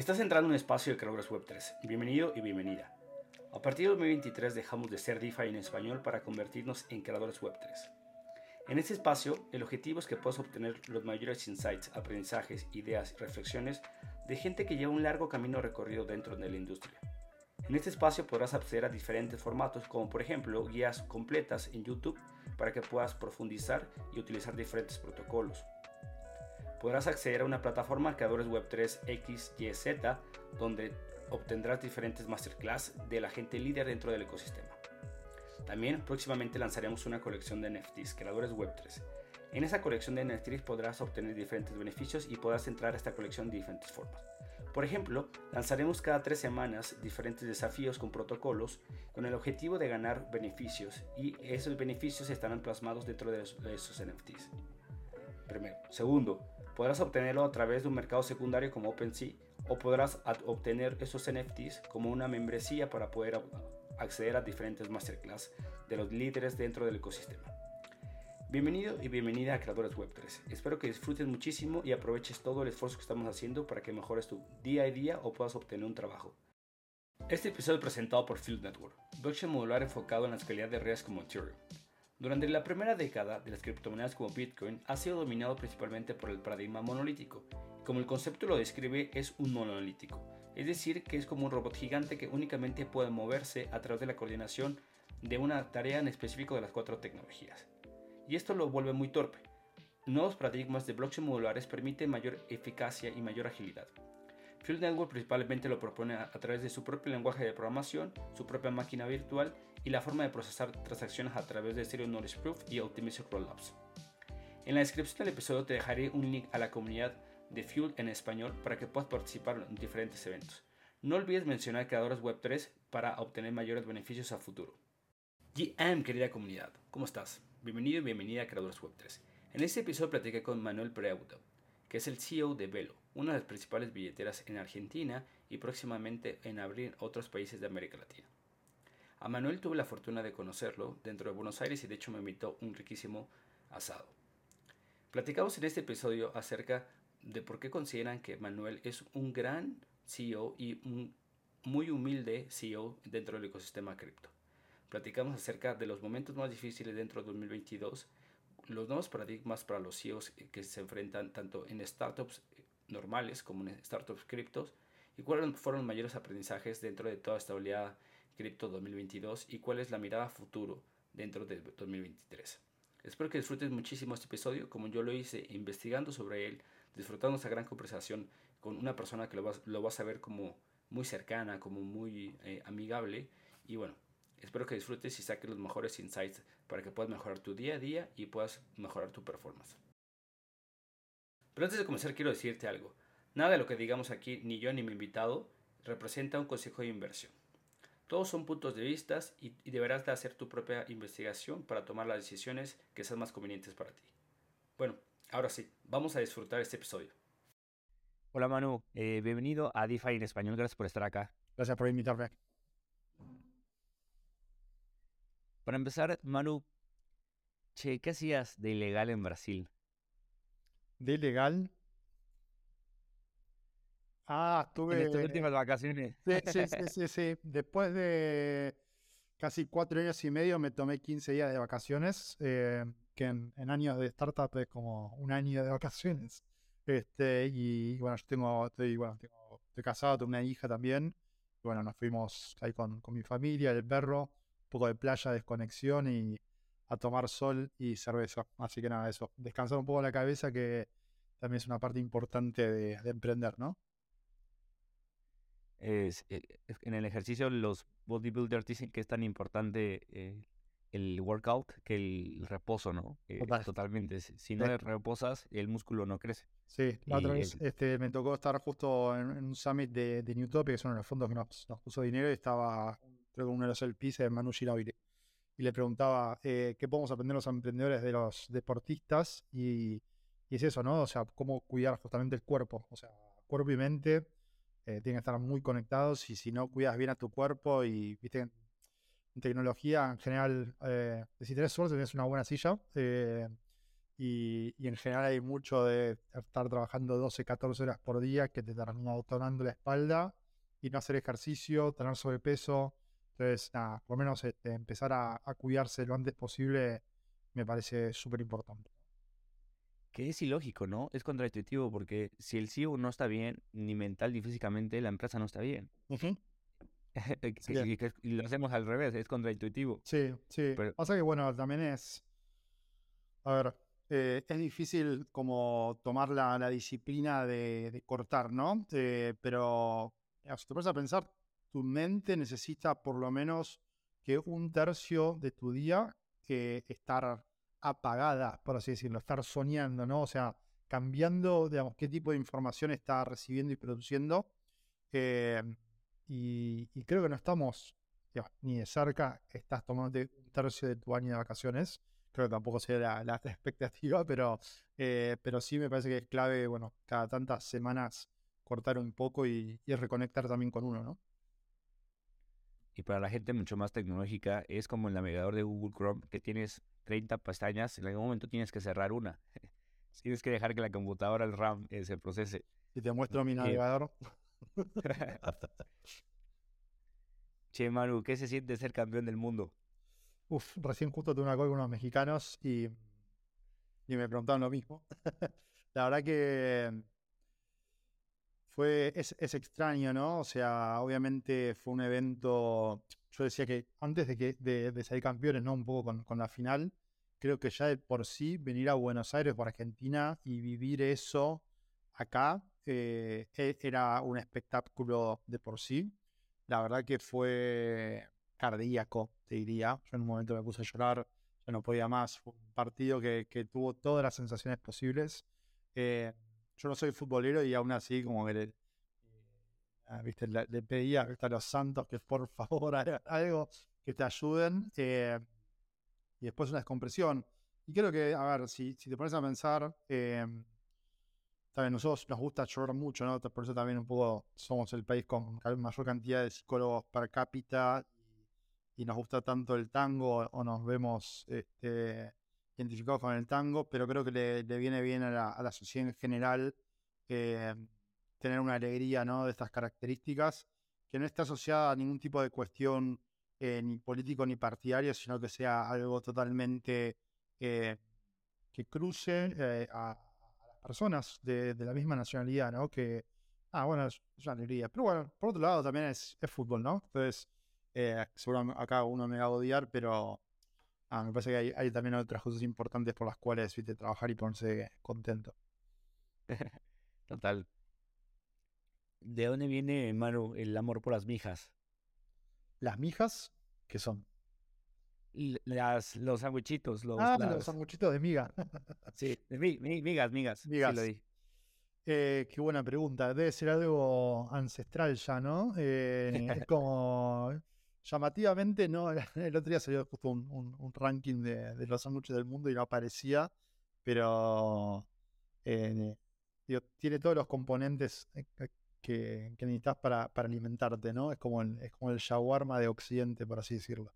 Estás entrando en un espacio de creadores web 3. Bienvenido y bienvenida. A partir de 2023 dejamos de ser DeFi en español para convertirnos en creadores web 3. En este espacio, el objetivo es que puedas obtener los mayores insights, aprendizajes, ideas y reflexiones de gente que lleva un largo camino recorrido dentro de la industria. En este espacio podrás acceder a diferentes formatos como por ejemplo guías completas en YouTube para que puedas profundizar y utilizar diferentes protocolos. Podrás acceder a una plataforma Creadores Web 3 XYZ donde obtendrás diferentes masterclass de la gente líder dentro del ecosistema. También próximamente lanzaremos una colección de NFTs, creadores Web3. En esa colección de NFTs podrás obtener diferentes beneficios y podrás entrar a esta colección de diferentes formas. Por ejemplo, lanzaremos cada tres semanas diferentes desafíos con protocolos con el objetivo de ganar beneficios y esos beneficios estarán plasmados dentro de esos NFTs. Primero. Segundo, podrás obtenerlo a través de un mercado secundario como OpenSea o podrás obtener esos NFTs como una membresía para poder acceder a diferentes masterclass de los líderes dentro del ecosistema. Bienvenido y bienvenida a Creadores Web 3. Espero que disfrutes muchísimo y aproveches todo el esfuerzo que estamos haciendo para que mejores tu día a día o puedas obtener un trabajo. Este episodio es presentado por Field Network, blockchain modular enfocado en la escalabilidad de redes como Ethereum. Durante la primera década de las criptomonedas como Bitcoin ha sido dominado principalmente por el paradigma monolítico. Como el concepto lo describe, es un monolítico, es decir, que es como un robot gigante que únicamente puede moverse a través de la coordinación de una tarea en específico de las cuatro tecnologías. Y esto lo vuelve muy torpe. Nuevos paradigmas de blockchain modulares permiten mayor eficacia y mayor agilidad. Field Network principalmente lo propone a, través de su propio lenguaje de programación, su propia máquina virtual y la forma de procesar transacciones a través de Stereo Knowledge Proof y Optimistic Rollups. En la descripción del episodio te dejaré un link a la comunidad de Fuel en español para que puedas participar en diferentes eventos. No olvides mencionar creadores Web3 para obtener mayores beneficios a futuro. GM, querida comunidad, ¿cómo estás? Bienvenido y bienvenida a Creadores Web3. En este episodio platiqué con Manuel Preuto, que es el CEO de Velo, una de las principales billeteras en Argentina y próximamente en abrir otros países de América Latina. A Manuel tuve la fortuna de conocerlo dentro de Buenos Aires y de hecho me invitó un riquísimo asado. Platicamos en este episodio acerca de por qué consideran que Manuel es un gran CEO y un muy humilde CEO dentro del ecosistema cripto. Platicamos acerca de los momentos más difíciles dentro de 2022, los nuevos paradigmas para los CEOs que se enfrentan tanto en startups normales como en startups criptos y cuáles fueron los mayores aprendizajes dentro de toda esta oleada cripto 2022 y cuál es la mirada futuro dentro de 2023. Espero que disfrutes muchísimo este episodio como yo lo hice investigando sobre él, disfrutando esta gran conversación con una persona que lo vas, lo vas a ver como muy cercana, como muy eh, amigable. Y bueno, espero que disfrutes y saques los mejores insights para que puedas mejorar tu día a día y puedas mejorar tu performance. Pero antes de comenzar quiero decirte algo. Nada de lo que digamos aquí, ni yo ni mi invitado, representa un consejo de inversión. Todos son puntos de vista y, y deberás de hacer tu propia investigación para tomar las decisiones que sean más convenientes para ti. Bueno, Ahora sí, vamos a disfrutar este episodio. Hola Manu, eh, bienvenido a DeFi en español, gracias por estar acá. Gracias por invitarme. Para empezar, Manu, che, ¿qué hacías de ilegal en Brasil? ¿De ilegal? Ah, estuve... En estas últimas vacaciones. Sí, sí, sí, sí, sí. Después de casi cuatro años y medio me tomé 15 días de vacaciones. Eh, que en, años de startup es como un año de vacaciones. Este, y bueno, yo tengo, estoy, bueno, tengo, estoy casado, tengo una hija también. Y bueno, nos fuimos ahí con, con mi familia, el perro, un poco de playa, desconexión y a tomar sol y cerveza. Así que nada, eso. Descansar un poco la cabeza que también es una parte importante de, emprender, ¿no? Es, eh, en el ejercicio los bodybuilders dicen que es tan importante eh, el workout que el reposo, ¿no? Eh, totalmente. Si no reposas, el músculo no crece. Sí, la otra vez este, me tocó estar justo en, un summit de, de Newtopia, que son los fondos que nos, puso dinero, y estaba, creo que uno de los LPs de Manu Ginobili. Y le preguntaba, eh, ¿qué podemos aprender los emprendedores de los deportistas? Y, es eso, ¿no? O sea, cómo cuidar justamente el cuerpo. O sea, cuerpo y mente eh, tienen que estar muy conectados y si no cuidas bien a tu cuerpo y, viste, en tecnología en general, eh, si tenés suerte, tenés una buena silla. Eh, y, en general hay mucho de estar trabajando 12, 14 horas por día que te termina detonando la espalda y no hacer ejercicio, tener sobrepeso. Entonces, nada, por lo menos este, empezar a, cuidarse lo antes posible me parece súper importante. Que es ilógico, ¿no? Es contraintuitivo porque si el CEO no está bien, ni mental ni físicamente, la empresa no está bien. y, lo hacemos al revés, es contraintuitivo. Sí, sí. Pasa que, bueno, también es. A ver, eh, es difícil como tomar la, disciplina de, cortar, ¿no? Eh, pero si te pones a pensar, tu mente necesita por lo menos que un tercio de tu día estar apagada, por así decirlo, estar soñando, ¿no? O sea, cambiando, digamos, qué tipo de información está recibiendo y produciendo. Eh, y, creo que no estamos ni de cerca, estás tomando un tercio de tu año de vacaciones creo que tampoco sea la, expectativa, pero, eh, pero sí me parece que es clave, bueno, cada tantas semanas cortar un poco y, reconectar también con uno, ¿no? Y para la gente mucho más tecnológica, es como el navegador de Google Chrome, que tienes 30 pestañas, en algún momento tienes que cerrar una. tienes que dejar que la computadora, el RAM, eh, se procese. Y te muestro mi navegador. che, Manu, ¿qué se siente ser campeón del mundo? Uf, recién justo tuve una call con unos mexicanos y, y me preguntaron lo mismo. la verdad que fue, es, extraño, ¿no? O sea, obviamente fue un evento, yo decía que antes de, que, de, salir campeones, ¿no? Un poco con, la final, creo que ya de por sí venir a Buenos Aires por Argentina y vivir eso acá eh, e, era un espectáculo de por sí. La verdad que fue cardíaco, te diría. Yo en un momento me puse a llorar, ya no podía más. Fue un partido que, tuvo todas las sensaciones posibles. Eh, yo no soy futbolero y aún así como que le, ah, ¿viste? Le, pedía a los santos que por favor hagan algo que te ayuden. Eh, y después una descompresión. Y creo que, a ver, si, si te pones a pensar, eh, también nosotros nos gusta llorar mucho, ¿no? Por eso también un poco somos el país con mayor cantidad de psicólogos per cápita y nos gusta tanto el tango o nos vemos este, identificados con el tango, pero creo que le, viene bien a la, sociedad en general eh, tener una alegría ¿no? de estas características, que no esté asociada a ningún tipo de cuestión eh, ni político ni partidario, sino que sea algo totalmente eh, que cruce a, las personas de, la misma nacionalidad, ¿no? Que, ah, bueno, es, una alegría. Pero bueno, por otro lado también es, es fútbol, ¿no? Entonces, eh, seguro acá uno me va a odiar, pero ah, me parece que hay, también otras cosas importantes por las cuales ¿viste? trabajar y ponerse contento. Total. ¿De dónde viene, Maru, el amor por las mijas? ¿Las mijas? ¿Qué son? Las, los sandwichitos. Los, ah, los sandwichitos de miga. sí, migas, migas. Migas. Eh, qué buena pregunta. Debe ser algo ancestral ya, ¿no? Eh, es como llamativamente, no, el otro día salió justo un, ranking de, los sándwiches del mundo y no aparecía, pero eh, tiene todos los componentes eh, que, necesitas para, alimentarte, ¿no? Es como, el, es como el shawarma de Occidente, por así decirlo.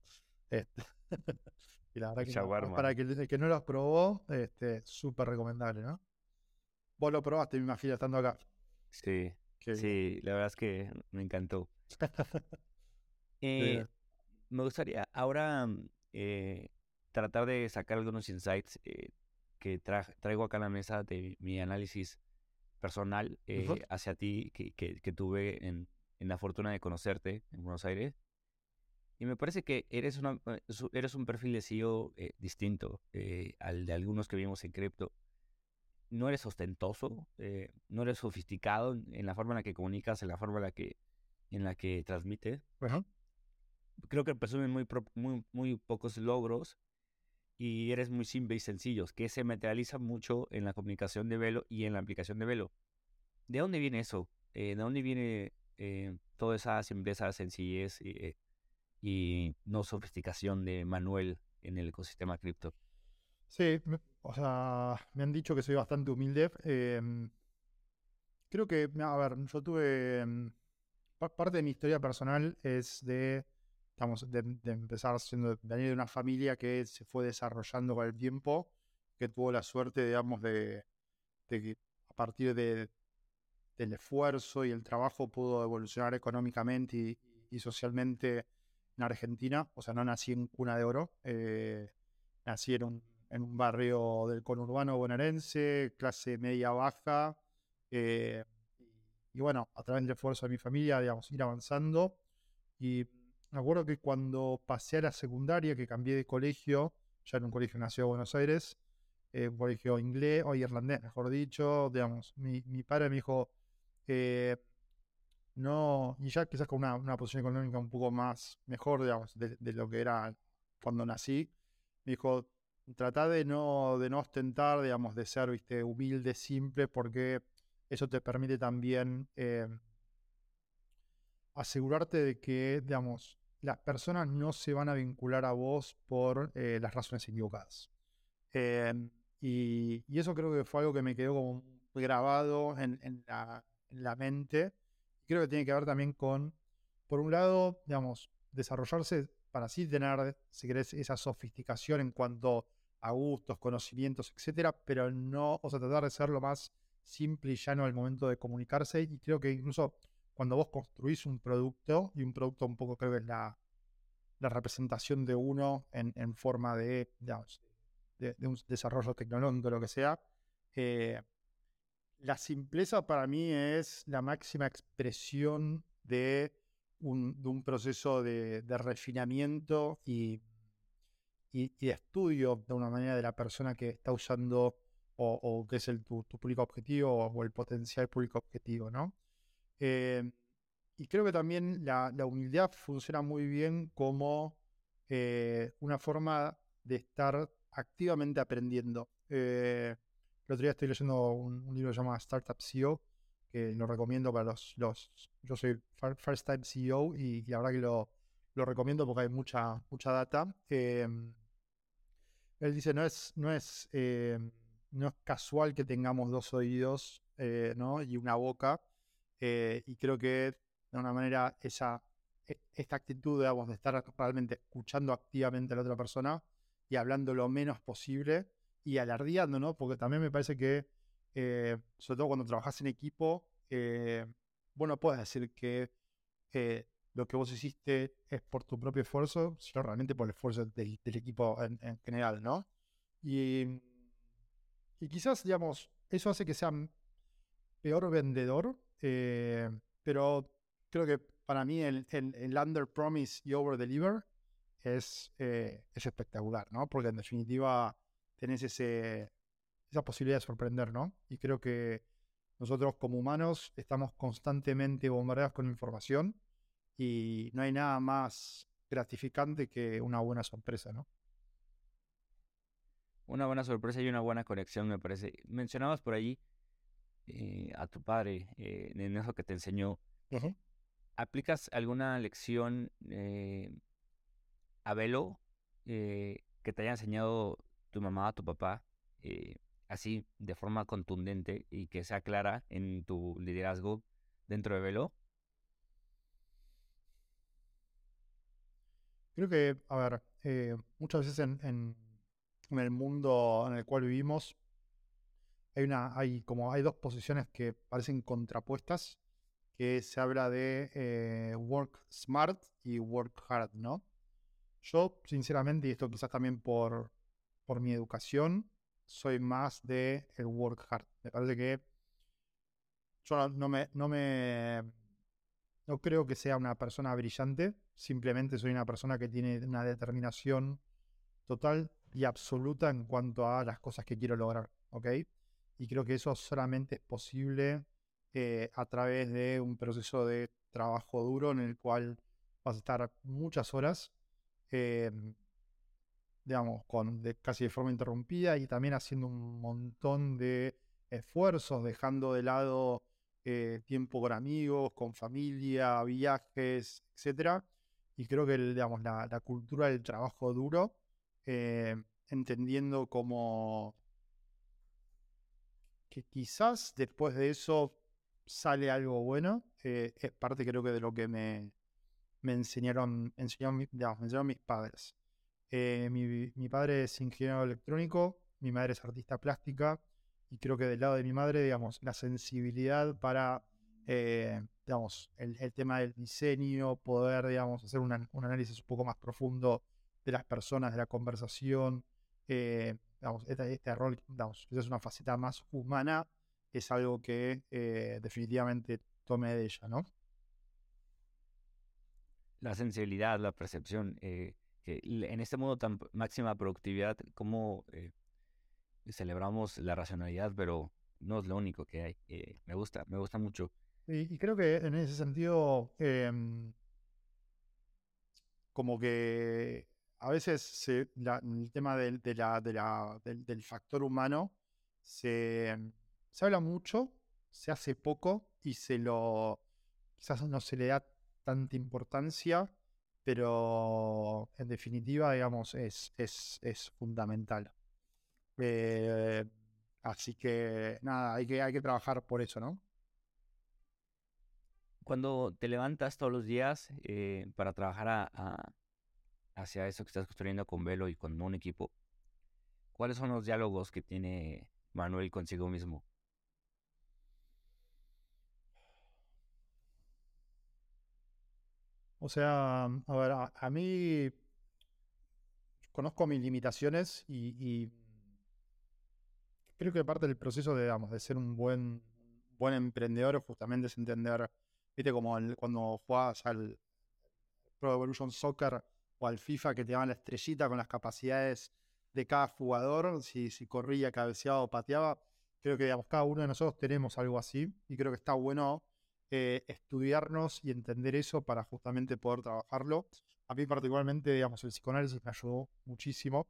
Este, y la verdad que para el que no los probó, este, súper recomendable, ¿no? Vos lo probaste, me imagino, estando acá. Sí, sí, la verdad es que me encantó. Eh, me gustaría ahora mm, eh, tratar de sacar algunos insights eh, que traigo acá a la mesa de mi análisis personal hacia ti que, que, tuve en, en, la fortuna de conocerte en Buenos Aires. Y me parece que eres, una, eres un perfil de CEO distinto al de algunos que vimos en cripto. No eres ostentoso, no eres sofisticado en, la forma en la que comunicas, en la forma en la que, en la que transmites creo que presumen muy, muy, muy pocos logros y eres muy simple y sencillo, que se materializa mucho en la comunicación de Velo y en la aplicación de Velo. ¿De dónde viene eso? Eh, ¿De dónde viene eh, toda esa simpleza, sencillez eh, y no sofisticación de Manuel en el ecosistema cripto? Sí, o sea, me han dicho que soy bastante humilde. Em, creo que, a ver, yo tuve... Em, parte de mi historia personal es de estamos de, empezar siendo venir de una familia que se fue desarrollando con el tiempo que tuvo la suerte, digamos, de, que a partir de, del esfuerzo y el trabajo pudo evolucionar económicamente y, socialmente en Argentina. O sea, no nací en cuna de oro, eh, nací en un, en un, barrio del conurbano bonaerense, clase media-baja. Eh, y bueno, a través del esfuerzo de mi familia, digamos, ir avanzando. Y me acuerdo que cuando pasé a la secundaria, que cambié de colegio, ya en un colegio nació Buenos Aires, eh, un colegio inglés o irlandés, mejor dicho, digamos, mi, padre me dijo, eh, no, y ya quizás con una, una, posición económica un poco más mejor, digamos, de, lo que era cuando nací, me dijo, trata de no, de no ostentar, digamos, de ser, viste, humilde, simple, porque eso te permite también eh, asegurarte de que, digamos, las personas no se van a vincular a vos por eh, las razones equivocadas. Em, y, eso creo que fue algo que me quedó como grabado en, la, mente. Creo que tiene que ver también con, por un lado, digamos, desarrollarse para así tener, si querés, esa sofisticación en cuanto a gustos, conocimientos, etcétera, pero no, o sea, tratar de ser lo más simple y llano al momento de comunicarse. Y creo que incluso cuando vos construís un producto, y un producto un poco creo que es la, representación de uno en, forma de, de, un desarrollo tecnológico, lo que sea, eh, la simpleza para mí es la máxima expresión de un, proceso de, refinamiento y, y, de estudio de una manera de la persona que está usando o, que es el, tu, público objetivo o, el potencial público objetivo, ¿no? Eh, y creo que también la, humildad funciona muy bien como eh, una forma de estar activamente aprendiendo. Eh, el otro día estoy leyendo un, libro que se llama Startup CEO, que lo recomiendo para los... los yo soy First Time CEO y, la verdad que lo, lo, recomiendo porque hay mucha, mucha data. él dice, no es, no es no es casual que tengamos dos oídos eh, ¿no? y una boca. Eh, y creo que de una manera esa, e, esta actitud digamos, de estar realmente escuchando activamente a la otra persona y hablando lo menos posible y alardeando, ¿no? Porque también me parece que, eh, sobre todo cuando trabajas en equipo, bueno, puedes decir que lo que vos hiciste es por tu propio esfuerzo, sino realmente por el esfuerzo del, equipo en, en, general, ¿no? Y y quizás, digamos, eso hace que sea peor vendedor, eh, pero creo que para mí el, el, under promise y over deliver es, eh, es espectacular, ¿no? Porque en definitiva tenés ese, esa posibilidad de sorprender, ¿no? Y creo que nosotros como humanos estamos constantemente bombardeados con información y no hay nada más gratificante que una buena sorpresa, ¿no? una buena sorpresa y una buena conexión, me parece. Mencionabas por allí eh, a tu padre eh, en eso que te enseñó. ¿Aplicas alguna lección eh, a velo que te haya enseñado tu mamá, tu papá, así de forma contundente y que sea clara en tu liderazgo dentro de velo? Creo que, a ver, muchas veces en en el mundo en el cual vivimos, hay una, hay como hay dos posiciones que parecen contrapuestas, que se habla de eh, work smart y work hard, ¿no? Yo, sinceramente, y esto quizás también por, por mi educación, soy más de el work hard. Me parece que yo no me, no me no creo que sea una persona brillante, simplemente soy una persona que tiene una determinación total y absoluta en cuanto a las cosas que quiero lograr, ¿ok? Y creo que eso solamente es posible eh, a través de un proceso de trabajo duro en el cual vas a estar muchas horas, em, digamos, con, casi de forma interrumpida y también haciendo un montón de esfuerzos, dejando de lado eh, tiempo con amigos, con familia, viajes, etc. Y creo que digamos, la, cultura del trabajo duro eh, entendiendo como que quizás después de eso sale algo bueno, eh, es parte creo que de lo que me, me enseñaron, enseñaron, mis padres. Eh, mi, padre es ingeniero electrónico, mi madre es artista plástica y creo que del lado de mi madre, digamos, la sensibilidad para, eh, digamos, el, tema del diseño, poder, digamos, hacer un análisis un poco más profundo de las personas, de la conversación, eh, digamos, este, este, rol, digamos, esa es una faceta más humana, es algo que eh, definitivamente tomé de ella, ¿no? La sensibilidad, la percepción, que en este modo tan máxima productividad, ¿cómo celebramos la racionalidad, pero no es lo único que hay. Eh, me gusta, me gusta mucho. Y, creo que en ese sentido, em, como que a veces el tema del, del, factor humano se, se habla mucho, se hace poco y se lo quizás no se le da tanta importancia, pero en definitiva, digamos, es, es, es fundamental. Eh, así que nada, hay que, hay que trabajar por eso, ¿no? Cuando te levantas todos los días eh, para trabajar hacia eso que estás construyendo con Velo y con un equipo, ¿cuáles son los diálogos que tiene Manuel consigo mismo? O sea, a ver, a, mí conozco mis limitaciones y creo que parte del proceso de, digamos, de ser un buen, buen emprendedor justamente es entender, viste, como cuando jugabas al Pro Evolution Soccer o al FIFA que te daban la estrellita con las capacidades de cada jugador, si, si corría, cabeceaba o pateaba. Creo que digamos, cada uno de nosotros tenemos algo así y creo que está bueno eh, estudiarnos y entender eso para justamente poder trabajarlo. A mí particularmente, digamos, el psicoanálisis me ayudó muchísimo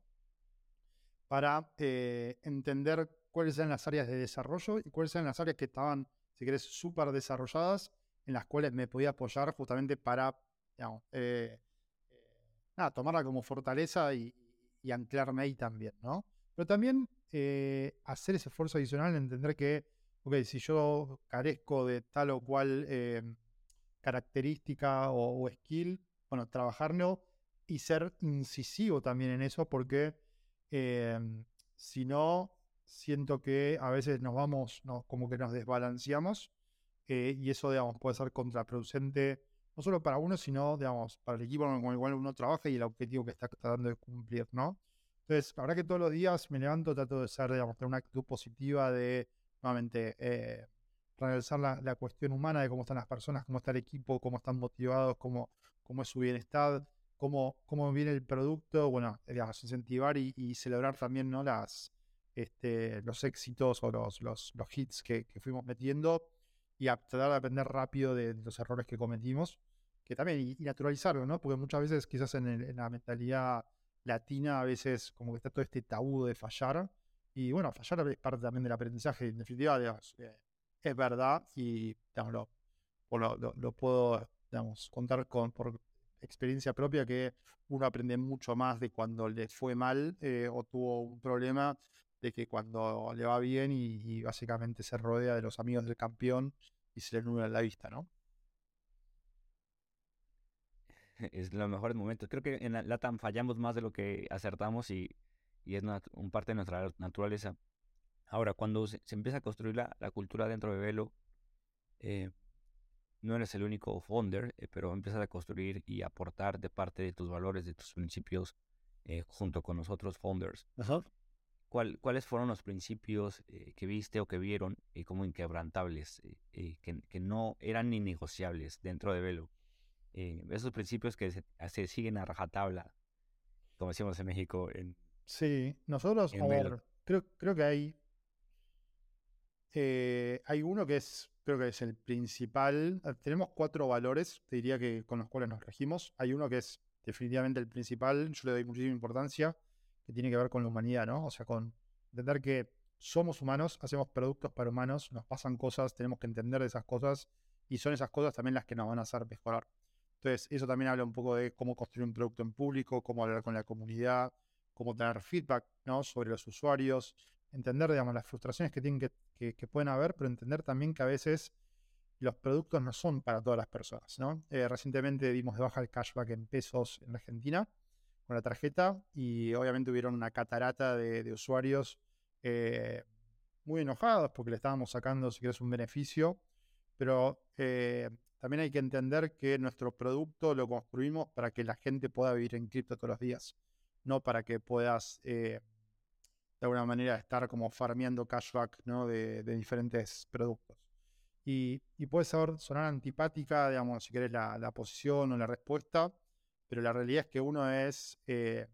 para eh, entender cuáles eran las áreas de desarrollo y cuáles eran las áreas que estaban, si querés, súper desarrolladas, en las cuales me podía apoyar justamente para, digamos, eh, nada, tomarla como fortaleza y, anclarme ahí también, ¿no? Pero también eh, hacer ese esfuerzo adicional en entender que, ok, si yo carezco de tal o cual característica o, skill, bueno, trabajarlo y ser incisivo también en eso porque Em, si no, siento que a veces nos vamos, como que nos desbalanceamos eh, y eso, digamos, puede ser contraproducente, no solo para uno, sino, digamos, para el equipo con el cual uno trabaja y el objetivo que está tratando de cumplir, ¿no? Entonces, la verdad que todos los días me levanto, trato de ser, digamos, tener una actitud positiva de, nuevamente, eh, realizar la, cuestión humana de cómo están las personas, cómo está el equipo, cómo están motivados, cómo, cómo es su bienestar, cómo, cómo viene el producto, bueno, digamos, incentivar y, celebrar también ¿no? Las, este, los éxitos o los, los, los hits que, fuimos metiendo y tratar de aprender rápido de, los errores que cometimos, que también, y, naturalizarlo, ¿no? Porque muchas veces quizás en, la mentalidad latina a veces como que está todo este tabú de fallar, y bueno, fallar es parte también del aprendizaje, en definitiva, digamos, eh, es verdad y digamos, lo, puedo contar con, por experiencia propia que uno aprende mucho más de cuando le fue mal eh, o tuvo un problema de que cuando le va bien y, básicamente se rodea de los amigos del campeón y se le nubla la vista, ¿no? Es los mejores momentos. Creo que en LATAM fallamos más de lo que acertamos y, es un parte de nuestra naturaleza. Ahora, cuando se, empieza a construir la, cultura dentro de Velo, eh, no eres el único founder, eh, pero empiezas a construir y aportar de parte de tus valores, de tus principios, eh, junto con nosotros founders. ¿Cuáles fueron los principios eh, que viste o que vieron como inquebrantables, que, no eran innegociables dentro de Velo? esos principios que se, siguen a rajatabla, como decimos en México. En, sí, nosotros, a ver, creo, creo que hay, hay uno que es creo que es el principal. Ah, tenemos cuatro valores, te diría que con los cuales nos regimos. Hay uno que es definitivamente el principal, yo le doy muchísima importancia, que tiene que ver con la humanidad, ¿no? O sea, con entender que somos humanos, hacemos productos para humanos, nos pasan cosas, tenemos que entender de esas cosas y son esas cosas también las que nos van a hacer mejorar. Entonces, eso también habla un poco de cómo construir un producto en público, cómo hablar con la comunidad, cómo tener feedback ¿no? sobre los usuarios, entender, digamos, las frustraciones que, tienen que, que, pueden haber, pero entender también que a veces los productos no son para todas las personas, ¿no? Eh, recientemente dimos de baja el cashback en pesos en Argentina con la tarjeta y obviamente hubieron una catarata de, usuarios eh, muy enojados porque le estábamos sacando, si quieres, un beneficio, pero eh, también hay que entender que nuestro producto lo construimos para que la gente pueda vivir en cripto todos los días, no para que puedas eh, de alguna manera estar como farmeando cashback ¿no? de, diferentes productos. Y, puede sonar antipática, digamos, si querés, la, la posición o la respuesta, pero la realidad es que uno es, eh,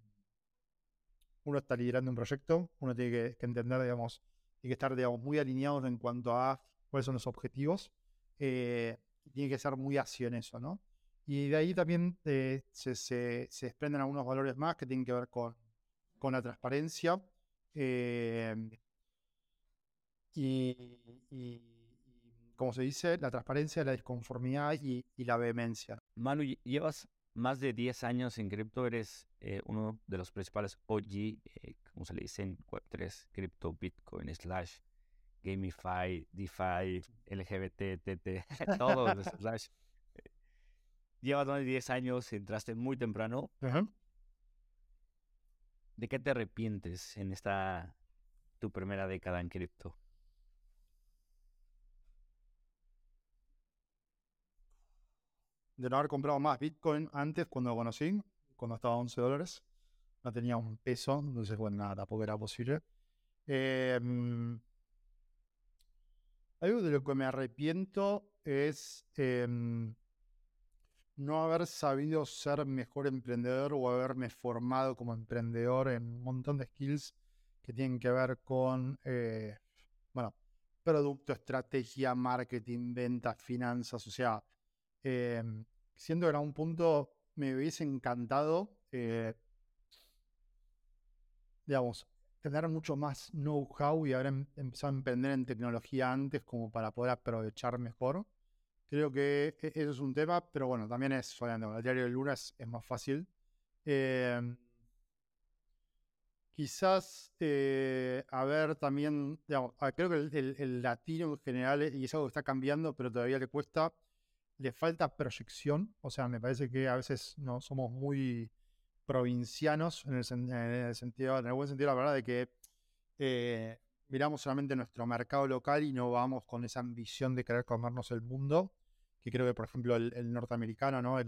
uno está liderando un proyecto, uno tiene que, entender, digamos, y que estar, digamos, muy alineados en cuanto a cuáles son los objetivos. Eh, tiene que ser muy ácido en eso, ¿no? Y de ahí también eh, se, se, desprenden algunos valores más que tienen que ver con, con la transparencia y, como se dice, la transparencia, la disconformidad y, y la vehemencia. Manu, llevas más de 10 años en cripto, eres eh, uno de los principales OG, eh, como se le dice en Web3, cripto, Bitcoin, slash, Gamify, DeFi, LGBT, TT, todo slash. Llevas más de 10 años, entraste muy temprano. ¿De qué te arrepientes en esta tu primera década en cripto? De no haber comprado más Bitcoin antes cuando lo conocí, cuando estaba a 11 dólares. No tenía un peso, entonces, bueno, nada, tampoco era posible. Em, algo de lo que me arrepiento es em, no haber sabido ser mejor emprendedor o haberme formado como emprendedor en un montón de skills que tienen que ver con, eh, bueno, producto, estrategia, marketing, ventas, finanzas, o sea, em, siendo que en algún punto me hubiese encantado, eh, digamos, tener mucho más know-how y haber em, empezado a emprender en tecnología antes como para poder aprovechar mejor. Creo que e, eso es un tema, pero bueno, también es, obviamente, el diario de lunes es más fácil. Em, quizás, eh, a ver, también, digamos, creo que el, el, latino en general, y es algo que está cambiando, pero todavía le cuesta, le falta proyección, o sea, me parece que a veces no somos muy provincianos en el, sentido, en el buen sentido, la verdad, de que eh, miramos solamente nuestro mercado local y no vamos con esa ambición de querer comernos el mundo, que creo que, por ejemplo, el, norteamericano, ¿no?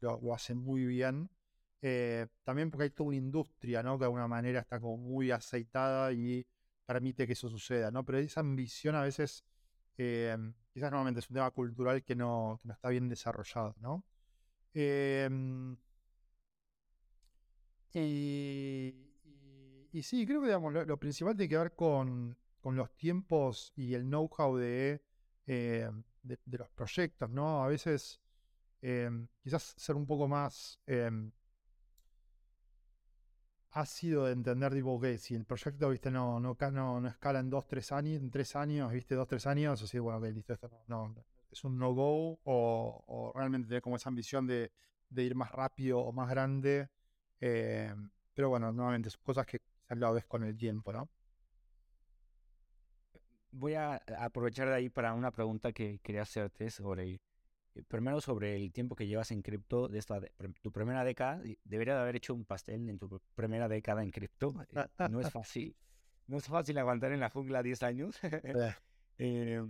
lo, hace muy bien. Eh, también porque hay toda una industria, ¿no? Que de alguna manera está como muy aceitada y permite que eso suceda, ¿no? Pero esa ambición a veces eh, quizás nuevamente es un tema cultural que no, está bien desarrollado, ¿no? Em, y, sí, creo que lo, principal tiene que ver con, los tiempos y el know-how de, eh, de, los proyectos, ¿no? A veces quizás ser un poco más ha sido de entender, tipo, que si el proyecto, viste, no, no, no, escala en dos, tres años, en tres años, viste, dos, tres años, así, bueno, que listo, esto es un no-go, o, realmente tener como esa ambición de, ir más rápido o más grande. Eh, pero bueno, nuevamente, son cosas que se lo ves con el tiempo, ¿no? Voy a aprovechar de ahí para una pregunta que quería hacerte sobre eh, primero sobre el tiempo que llevas en cripto, de esta, tu primera década, debería de haber hecho un pastel en tu primera década en cripto. Eh, no es fácil. No es fácil aguantar en la jungla 10 años. Eh,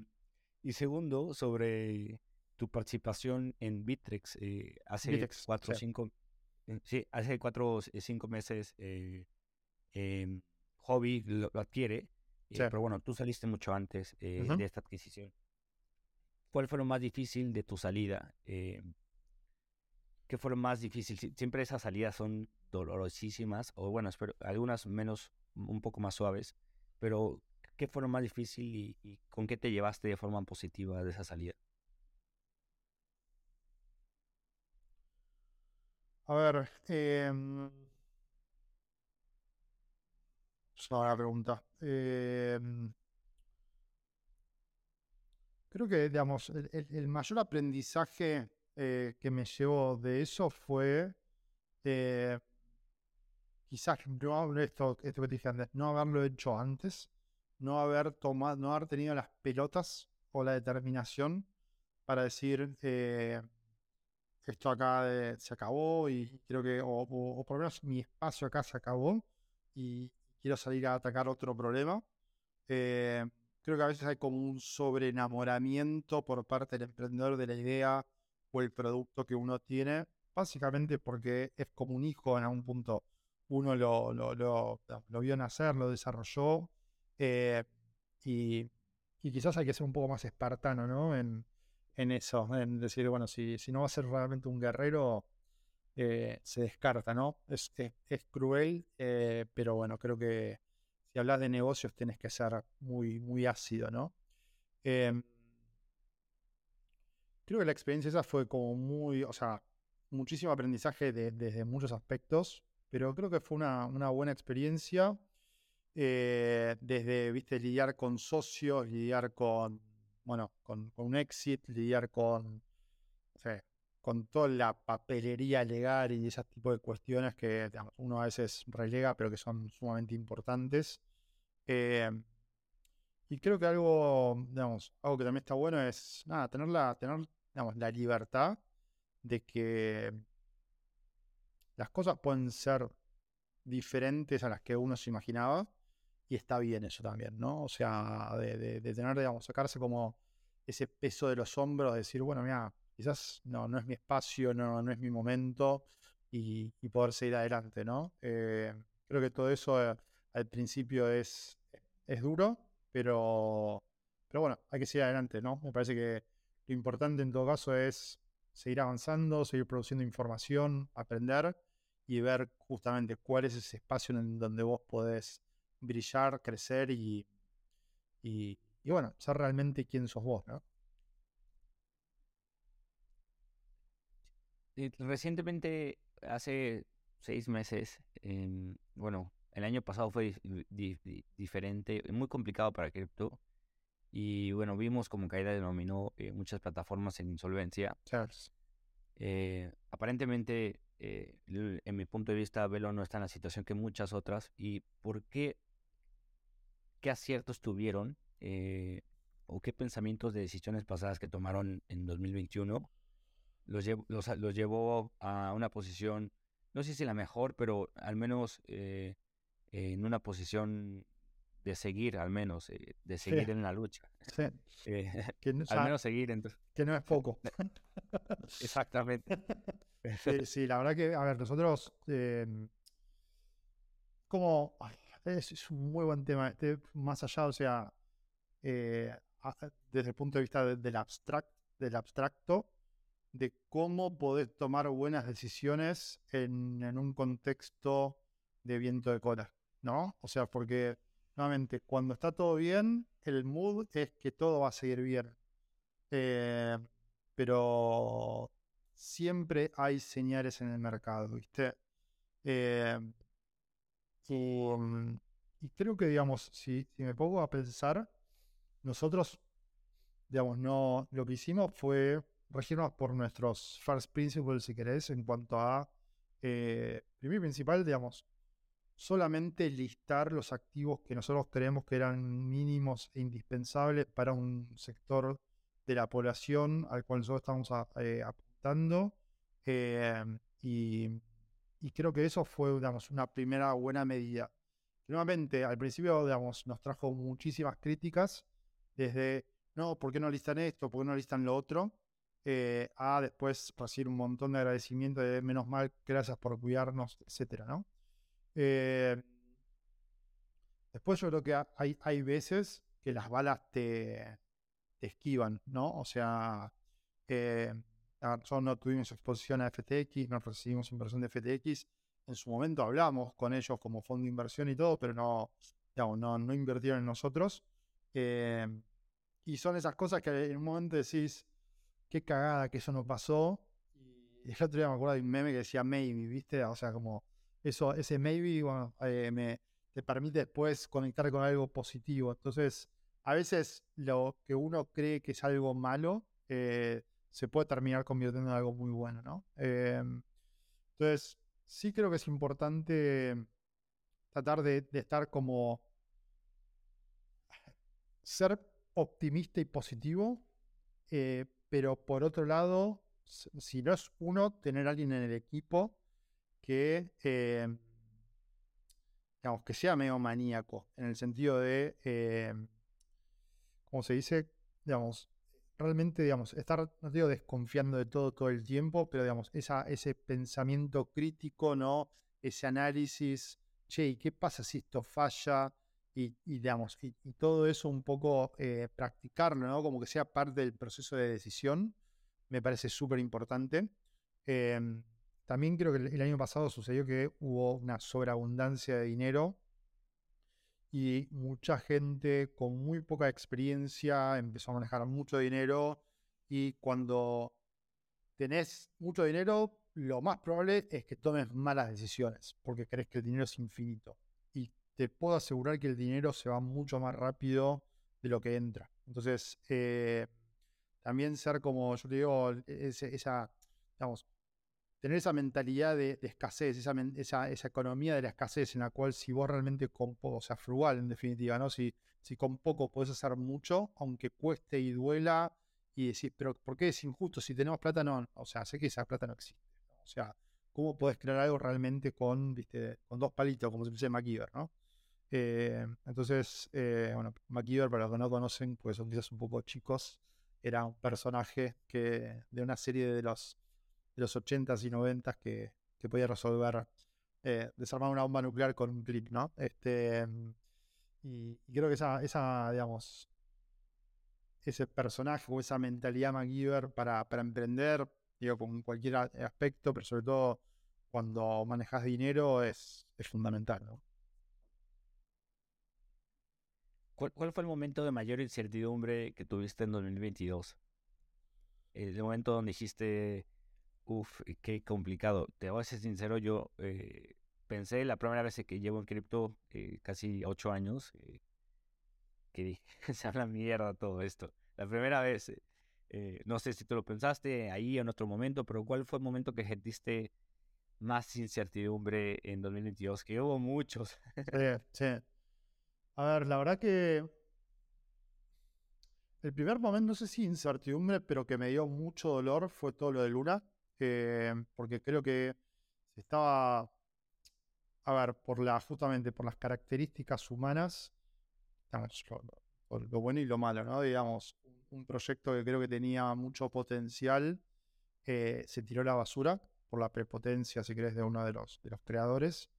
y segundo, sobre tu participación en Bittrex hace cuatro o cinco, sí, hace cuatro o cinco meses, em, Hobby lo, adquiere, pero bueno, tú saliste mucho antes de esta adquisición. ¿Cuál fue lo más difícil de tu salida? Eh, ¿Qué fue lo más difícil? Siempre esas salidas son dolorosísimas, o bueno, espero, algunas menos, un poco más suaves, pero ¿qué fue lo más difícil y, con qué te llevaste de forma positiva de esa salida? A ver, eh, es una buena pregunta. Eh, Creo que, digamos, el, mayor aprendizaje eh, que me llevo de eso fue eh, quizás no esto, esto que te dije antes, no haberlo hecho antes, no haber tomado, no haber tenido las pelotas o la determinación para decir, eh, esto acá se acabó y creo que, o, por lo menos mi espacio acá se acabó y quiero salir a atacar otro problema. Eh, creo que a veces hay como un sobreenamoramiento por parte del emprendedor de la idea o el producto que uno tiene, básicamente porque es como un hijo en algún punto. Uno lo, lo, lo, vio nacer, lo desarrolló eh, y, y, quizás hay que ser un poco más espartano ¿no? en, en eso, en decir, bueno, si, si no va a ser realmente un guerrero, eh, se descarta, ¿no? Es, es, cruel, eh, pero bueno, creo que si hablas de negocios tienes que ser muy, muy ácido, ¿no? Em, creo que la experiencia esa fue como muy, o sea, muchísimo aprendizaje desde muchos aspectos, pero creo que fue una, una buena experiencia. Eh, desde, viste, lidiar con socios, lidiar con, bueno, con, un exit, lidiar con, con toda la papelería legal y ese tipo de cuestiones que uno a veces relega, pero que son sumamente importantes. Eh, y creo que algo, digamos, algo que también está bueno es, nada, tener la, tener, digamos, la libertad de que las cosas pueden ser diferentes a las que uno se imaginaba y está bien eso también, ¿no? O sea, de, de, tener, digamos, sacarse como ese peso de los hombros, de decir, bueno, mira, quizás no, no es mi espacio, no, no es mi momento y, poder seguir adelante, ¿no? Eh, creo que todo eso eh, al principio es, es duro, pero, pero bueno, hay que seguir adelante, ¿no? Me parece que lo importante en todo caso es seguir avanzando, seguir produciendo información, aprender y ver justamente cuál es ese espacio en donde vos podés brillar, crecer y, y, bueno, ser realmente quién sos vos, ¿no? Recientemente, hace seis meses, bueno, el año pasado fue diferente, muy complicado para cripto. Y bueno, vimos como caída denominó eh, muchas plataformas en insolvencia. Eh, aparentemente, eh, en mi punto de vista, Velo no está en la situación que muchas otras. ¿Y por qué qué aciertos tuvieron o qué pensamientos de decisiones pasadas que tomaron en 2021 los, los, llevó a una posición, no sé si la mejor, pero al menos eh, en una posición de seguir, al menos, eh, de seguir en la lucha. Sí. al menos seguir. Entonces. Que no es poco. Exactamente. sí, la verdad que, a ver, nosotros, em, como, es, un muy buen tema. Este, más allá, o sea, eh, desde el punto de vista del, abstract, del abstracto, de cómo poder tomar buenas decisiones en, un contexto de viento de cola, ¿no? O sea, porque, nuevamente, cuando está todo bien, el mood es que todo va a seguir bien. Eh, pero siempre hay señales en el mercado, ¿viste? Eh, Mm, y, creo que, digamos, si, me pongo a pensar, nosotros, digamos, no, lo que hicimos fue regirnos por nuestros first principles, si querés, en cuanto a, eh, primero y principal, digamos, solamente listar los activos que nosotros creemos que eran mínimos e indispensables para un sector de la población al cual nosotros estamos eh, apuntando. Eh, y y creo que eso fue, digamos, una primera buena medida. Nuevamente, al principio, digamos, nos trajo muchísimas críticas, desde, no, ¿por qué no listan esto? ¿Por qué no listan lo otro? Eh, a después recibir un montón de agradecimiento de menos mal, gracias por cuidarnos, etcétera, ¿no? Eh, después yo creo que hay, hay veces que las balas te, te esquivan, ¿no? O sea, eh, nosotros no tuvimos exposición a FTX, no recibimos inversión de FTX. En su momento hablamos con ellos como fondo de inversión y todo, pero no, no, no invirtieron en nosotros. Eh, y son esas cosas que en un momento decís, qué cagada que eso no pasó. Y el otro día me acuerdo de un meme que decía maybe, ¿viste? O sea, como eso, ese maybe, bueno, eh, me, te permite después conectar con algo positivo. Entonces, a veces lo que uno cree que es algo malo, eh, se puede terminar convirtiendo en algo muy bueno, ¿no? Em, entonces, sí creo que es importante tratar de, estar como ser optimista y positivo, eh, pero por otro lado, si no es uno, tener alguien en el equipo que, eh, digamos, que sea medio maníaco, en el sentido de, eh, ¿cómo se dice? Digamos, realmente, digamos, estar, no digo desconfiando de todo todo el tiempo, pero digamos, ese pensamiento crítico, ¿no? Ese análisis, che, qué pasa si esto falla? Y, digamos, y, todo eso un poco eh, practicarlo, ¿no? Como que sea parte del proceso de decisión, me parece súper importante. Em, también creo que el, año pasado sucedió que hubo una sobreabundancia de dinero y mucha gente con muy poca experiencia empezó a manejar mucho dinero y cuando tenés mucho dinero, lo más probable es que tomes malas decisiones porque crees que el dinero es infinito. Te puedo asegurar que el dinero se va mucho más rápido de lo que entra. Entonces, eh, también ser como, yo te digo, e, esa, digamos, tener esa mentalidad de, escasez, esa, esa, economía de la escasez en la cual si vos realmente con poco, o sea, frugal en definitiva, ¿no? Si, si con poco podés hacer mucho, aunque cueste y duela, y decís, pero ¿por qué es injusto? Si tenemos plata, no, o sea, sé que esa plata no existe. O sea, ¿cómo podés crear algo realmente con, viste, con dos palitos, como se dice MacGyver, ¿no? Eh, entonces, eh, bueno, MacGyver, para los que no conocen, pues son quizás un poco chicos, era un personaje que de una serie de los de los 80s y 90s que, podía resolver, eh, desarmar una bomba nuclear con un clip, ¿no? Este, y, creo que esa, esa, digamos, ese personaje o esa mentalidad MacGyver para, para emprender, digo, con cualquier aspecto, pero sobre todo cuando manejas dinero es, es fundamental, ¿no? ¿Cuál, fue el momento de mayor incertidumbre que tuviste en 2022? El momento donde dijiste, Uf, qué complicado. Te voy a ser sincero, yo eh, pensé la primera vez que llevo en cripto, eh, casi ocho años, eh, que dije, se habla mierda todo esto. La primera vez, no sé si tú lo pensaste ahí en otro momento, pero ¿cuál fue el momento que sentiste más incertidumbre en 2022? Que hubo muchos. sí, sí. A ver, la verdad que el primer momento, no sé si incertidumbre, pero que me dio mucho dolor fue todo lo de Luna. Eh, porque creo que se estaba, a ver, por la, justamente por las características humanas, lo, bueno y lo malo, ¿no? Digamos, un proyecto que creo que tenía mucho potencial, eh, se tiró a la basura por la prepotencia, si querés, de uno de los, de los creadores.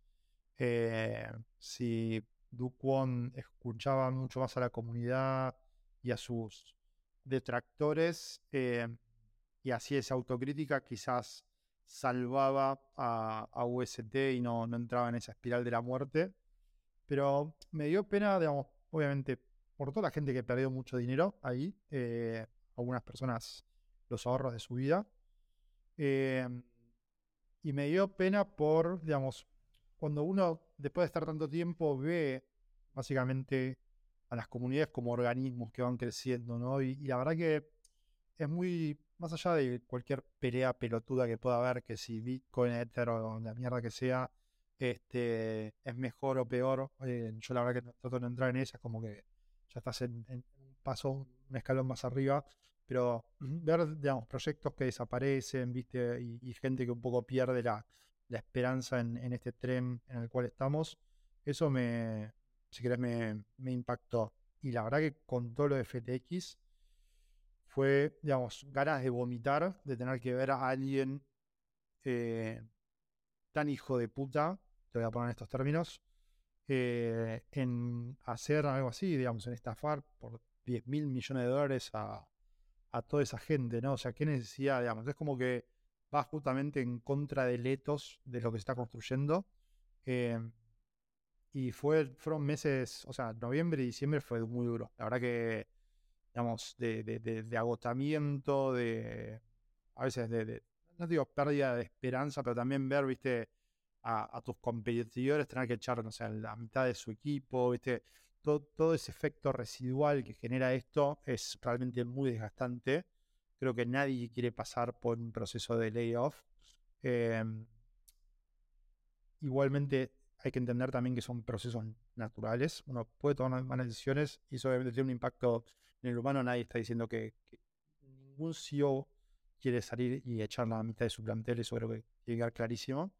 Eh, si Dukwon escuchaba mucho más a la comunidad y a sus detractores, y así esa autocrítica quizás salvaba a, UST y no, no, entraba en esa espiral de la muerte. Pero me dio pena, digamos, obviamente, por toda la gente que perdió mucho dinero ahí, eh, algunas personas los ahorros de su vida. Em, y me dio pena por, digamos, cuando uno, después de estar tanto tiempo, ve básicamente a las comunidades como organismos que van creciendo, ¿no? y la verdad que es muy más allá de cualquier pelea pelotuda que pueda haber, que si Bitcoin, Ether o la mierda que sea, este, es mejor o peor, eh, yo la verdad que trato de no entrar en esas, como que ya estás en, un paso, un escalón más arriba, pero ver, digamos, proyectos que desaparecen, viste, y, gente que un poco pierde la, esperanza en, este tren en el cual estamos, eso me, si querés, me, me impactó. Y la verdad que con todo lo de FTX, fue, digamos, ganas de vomitar, de tener que ver a alguien eh, tan hijo de puta, te voy a poner en estos términos, eh, en hacer algo así, digamos, en estafar por 10 mil millones de dólares a, toda esa gente, ¿no? O sea, qué necesidad, digamos, es como que va justamente en contra del etos de lo que se está construyendo. Eh, y fue, fueron meses, o sea, noviembre y diciembre fue muy duro. La verdad que digamos, de, de, agotamiento, de a veces de, digo pérdida de esperanza, pero también ver, viste, a, tus competidores tener que echar, no sé, la mitad de su equipo, viste, todo, todo ese efecto residual que genera esto es realmente muy desgastante. Creo que nadie quiere pasar por un proceso de layoff. Em, igualmente hay que entender también que son procesos naturales. Uno puede tomar malas decisiones y eso obviamente tiene un impacto en el humano nadie está diciendo que, ningún CEO quiere salir y echar la mitad de su plantel, eso creo que tiene que quedar clarísimo.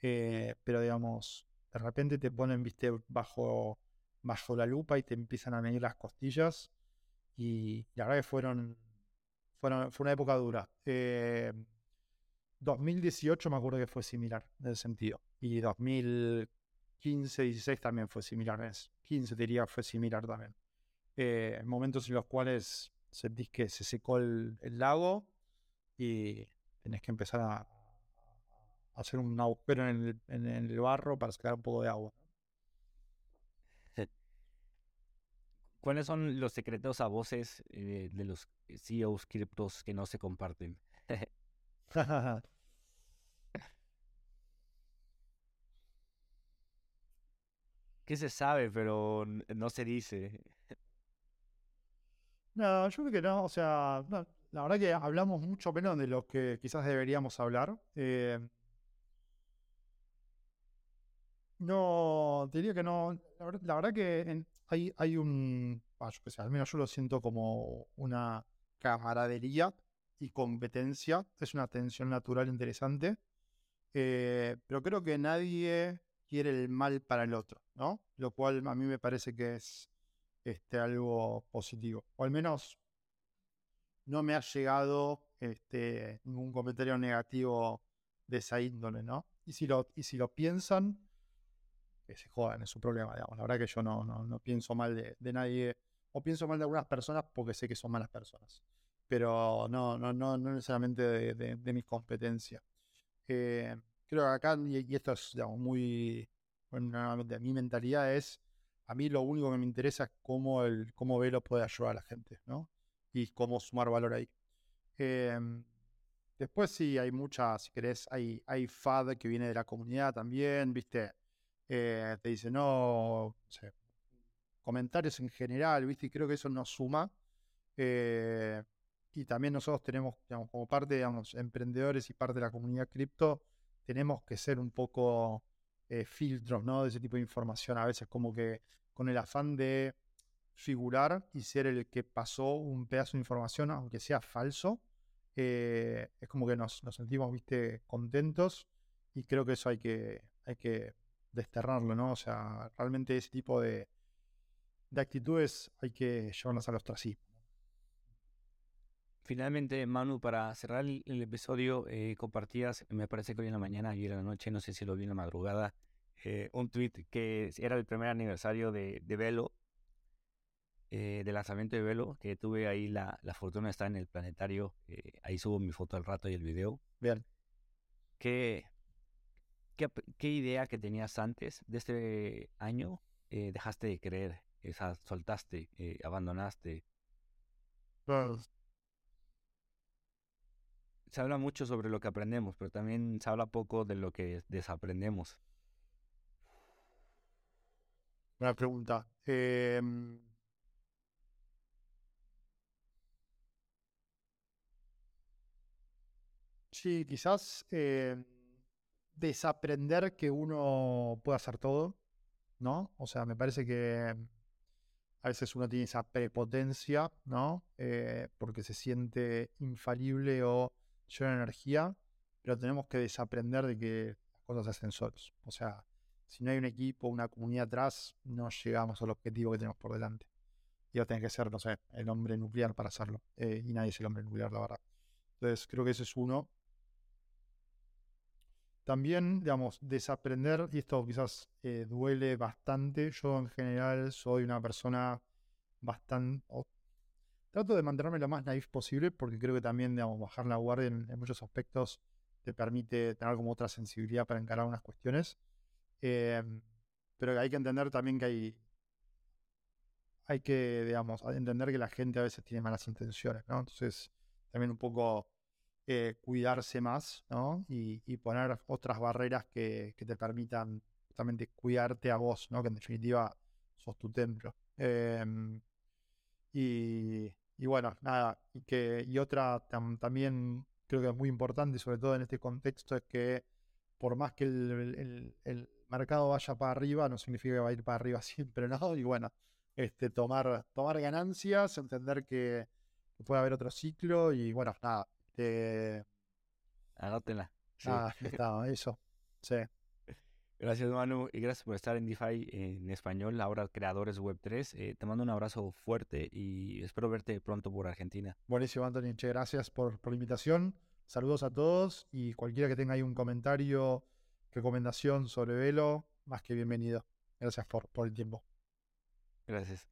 Eh, pero digamos, de repente te ponen, viste, bajo, bajo la lupa y te empiezan a medir las costillas. Y la verdad que fueron, fue una época dura. 2018 eh, me acuerdo que fue similar en ese sentido. Y 2015, 16 también fue similar. 15 diría fue similar también. Eh, momentos en los cuales sentís que se secó el, lago y tenés que empezar a, hacer un agujero en el, barro para sacar un poco de agua. ¿Cuáles son los secretos a voces eh, de los CEOs criptos que no se comparten? ¿Qué se sabe, pero no se dice? No, yo creo que no. O sea, la verdad que hablamos mucho menos de lo que quizás deberíamos hablar. Eh, no, diría que no. La verdad, que hay, un. yo sé, al menos yo lo siento como una camaradería y competencia. Es una tensión natural interesante. Eh, pero creo que nadie quiere el mal para el otro, ¿no? Lo cual a mí me parece que es este, algo positivo. O al menos no me ha llegado este, ningún comentario negativo de esa índole, ¿no? Y si lo, y si lo piensan, que se jodan, es su problema, digamos. La verdad que yo no, no, pienso mal de, nadie, o pienso mal de algunas personas porque sé que son malas personas. Pero no, no, no, no necesariamente de, mis competencias. Eh, creo que acá, y, esto es digamos, muy, bueno, de mi mentalidad es a mí lo único que me interesa es cómo, el, cómo Velo puede ayudar a la gente, ¿no? Y cómo sumar valor ahí. Em, después sí, hay muchas, si querés, hay, hay FAD que viene de la comunidad también, ¿viste? Eh, te dice, no, sé, comentarios en general, ¿viste? Y creo que eso nos suma. Eh, y también nosotros tenemos, digamos, como parte, digamos, emprendedores y parte de la comunidad cripto, tenemos que ser un poco eh, filtros, ¿no? De ese tipo de información. A veces como que con el afán de figurar y ser el que pasó un pedazo de información, aunque sea falso, eh, es como que nos, sentimos, viste, contentos y creo que eso hay que, hay que desterrarlo, ¿no? O sea, realmente ese tipo de, de actitudes hay que llevarlas al ostracismo. Finalmente, Manu, para cerrar el, episodio, eh, compartías, me parece que hoy en la mañana, ayer en la noche, no sé si lo vi en la madrugada, eh, un tweet que era el primer aniversario de, de Velo, eh, de lanzamiento de Velo, que tuve ahí la, la fortuna de estar en el planetario. Eh, ahí subo mi foto al rato y el video. Bien. ¿Qué, qué, idea que tenías antes de este año dejaste de creer? Esa, soltaste, abandonaste. Se habla mucho sobre lo que aprendemos, pero también se habla poco de lo que desaprendemos. Buena pregunta. Em, sí, quizás em, desaprender que uno puede hacer todo, ¿no? O sea, me parece que a veces uno tiene esa prepotencia, ¿no? Eh, porque se siente infalible o llena de energía, pero tenemos que desaprender de que las cosas se hacen solos. O sea, si no hay un equipo, una comunidad atrás, no llegamos al objetivo que tenemos por delante. Y va a tener que ser, no sé, el hombre nuclear para hacerlo. Eh, y nadie es el hombre nuclear, la verdad. Entonces, creo que ese es uno. También, digamos, desaprender, y esto quizás eh, duele bastante. Yo en general soy una persona bastante... trato de mantenerme lo más naif posible porque creo que también, digamos, bajar la guardia en, muchos aspectos te permite tener como otra sensibilidad para encarar unas cuestiones. Em, pero hay que entender también que hay, hay que, digamos, entender que la gente a veces tiene malas intenciones, ¿no? Entonces, también un poco eh, cuidarse más, ¿no? Y, poner otras barreras que, te permitan justamente cuidarte a vos, ¿no? Que en definitiva sos tu templo. Em, y, bueno, nada, y, que, y otra también creo que es muy importante, sobre todo en este contexto, es que por más que el mercado vaya para arriba, no significa que va a ir para arriba siempre, ¿no? Y bueno, este, tomar, tomar ganancias, entender que, puede haber otro ciclo y bueno, nada, Este. Anótenla. Ah, está, eso. Sí. Gracias, Manu, y gracias por estar en DeFi en español, ahora Creadores Web 3. Eh, te mando un abrazo fuerte y espero verte pronto por Argentina. Buenísimo, Anthony. Che, gracias por, por la invitación. Saludos a todos y cualquiera que tenga ahí un comentario, recomendación sobre Velo, más que bienvenido. Gracias por, por el tiempo. Gracias.